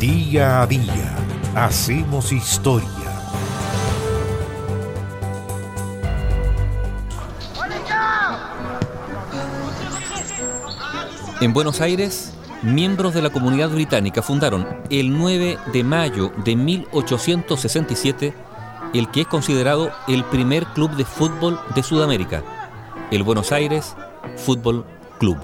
Día a día hacemos historia. En Buenos Aires, miembros de la comunidad británica fundaron el 9 de mayo de 1867 el que es considerado el primer club de fútbol de Sudamérica, el Buenos Aires Fútbol Club.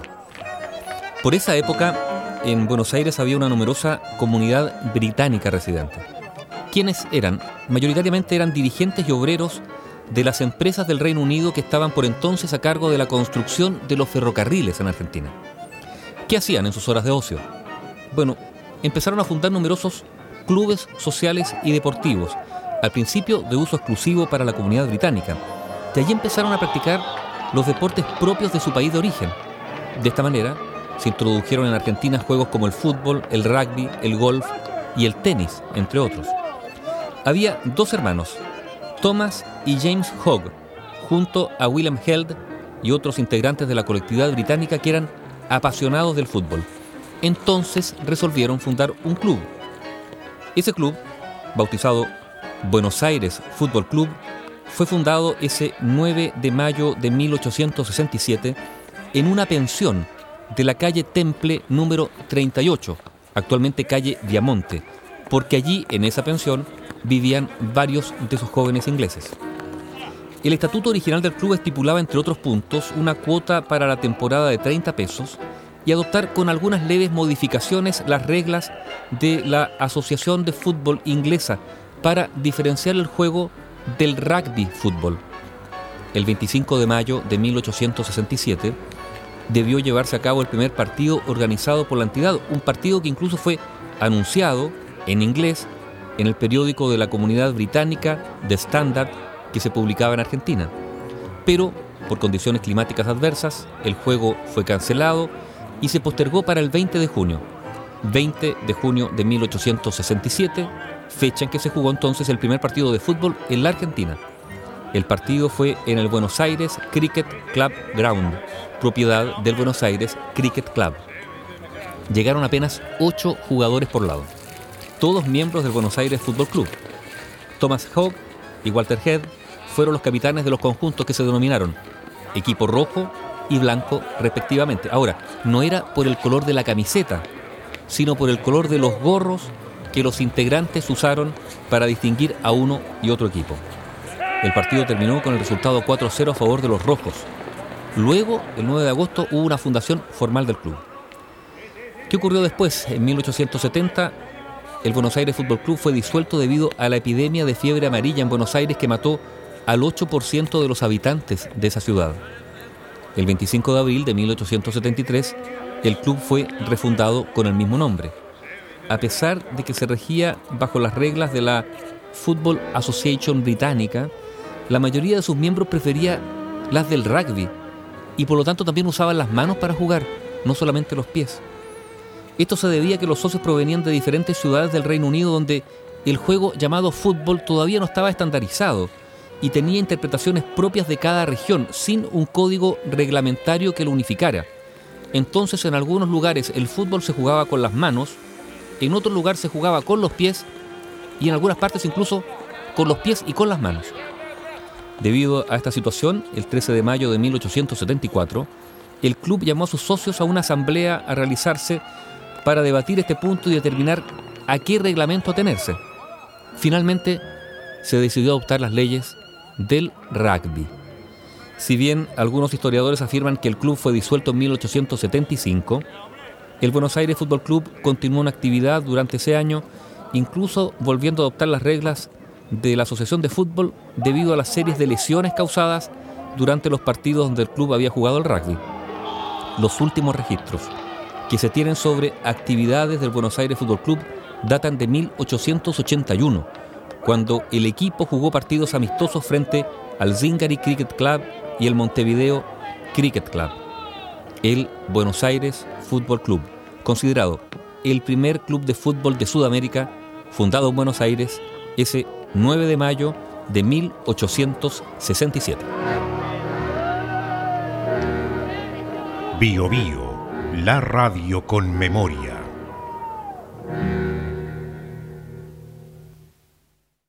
Por esa época, en Buenos Aires había una numerosa comunidad británica residente. Quienes eran? Mayoritariamente eran dirigentes y obreros de las empresas del Reino Unido que estaban por entonces a cargo de la construcción de los ferrocarriles en Argentina. ¿Qué hacían en sus horas de ocio? Bueno, empezaron a fundar numerosos clubes sociales y deportivos, al principio de uso exclusivo para la comunidad británica. De allí empezaron a practicar los deportes propios de su país de origen. De esta manera, se introdujeron en Argentina juegos como el fútbol, el rugby, el golf y el tenis, entre otros. Había dos hermanos, Thomas y James Hogg, junto a William Held y otros integrantes de la colectividad británica que eran apasionados del fútbol. Entonces resolvieron fundar un club. Ese club, bautizado Buenos Aires Fútbol Club, fue fundado ese 9 de mayo de 1867 en una pensión de la calle Temple número 38, actualmente calle Diamonte, porque allí en esa pensión vivían varios de esos jóvenes ingleses. El estatuto original del club estipulaba, entre otros puntos, una cuota para la temporada de 30 pesos y adoptar con algunas leves modificaciones las reglas de la Asociación de Fútbol Inglesa para diferenciar el juego del rugby fútbol. El 25 de mayo de 1867 debió llevarse a cabo el primer partido organizado por la entidad, un partido que incluso fue anunciado en inglés en el periódico de la comunidad británica The Standard que se publicaba en Argentina. Pero, por condiciones climáticas adversas, el juego fue cancelado y se postergó para el 20 de junio. 20 de junio de 1867, fecha en que se jugó entonces el primer partido de fútbol en la Argentina. El partido fue en el Buenos Aires Cricket Club Ground, propiedad del Buenos Aires Cricket Club. Llegaron apenas ocho jugadores por lado, todos miembros del Buenos Aires Fútbol Club. Thomas Hogg y Walter Head fueron los capitanes de los conjuntos que se denominaron equipo rojo y blanco respectivamente. Ahora, no era por el color de la camiseta, sino por el color de los gorros que los integrantes usaron para distinguir a uno y otro equipo. El partido terminó con el resultado 4-0 a favor de los rojos. Luego, el 9 de agosto, hubo una fundación formal del club. ¿Qué ocurrió después? En 1870, el Buenos Aires Fútbol Club fue disuelto debido a la epidemia de fiebre amarilla en Buenos Aires que mató al 8% de los habitantes de esa ciudad. El 25 de abril de 1873, el club fue refundado con el mismo nombre, a pesar de que se regía bajo las reglas de la Football Association británica, la mayoría de sus miembros prefería las del rugby y por lo tanto también usaban las manos para jugar, no solamente los pies. Esto se debía a que los socios provenían de diferentes ciudades del Reino Unido donde el juego llamado fútbol todavía no estaba estandarizado y tenía interpretaciones propias de cada región, sin un código reglamentario que lo unificara. Entonces en algunos lugares el fútbol se jugaba con las manos, en otro lugar se jugaba con los pies y en algunas partes incluso con los pies y con las manos. Debido a esta situación, el 13 de mayo de 1874, el club llamó a sus socios a una asamblea a realizarse para debatir este punto y determinar a qué reglamento atenerse. Finalmente, se decidió adoptar las leyes del rugby. Si bien algunos historiadores afirman que el club fue disuelto en 1875, el Buenos Aires Fútbol Club continuó en actividad durante ese año, incluso volviendo a adoptar las reglas de la Asociación de Fútbol debido a las series de lesiones causadas durante los partidos donde el club había jugado el rugby. Los últimos registros que se tienen sobre actividades del Buenos Aires Fútbol Club datan de 1881 cuando el equipo jugó partidos amistosos frente al Zingari Cricket Club y el Montevideo Cricket Club. El Buenos Aires Fútbol Club, considerado el primer club de fútbol de Sudamérica, fundado en Buenos Aires ese 9 de mayo de 1867. Bio Bio, la radio con memoria.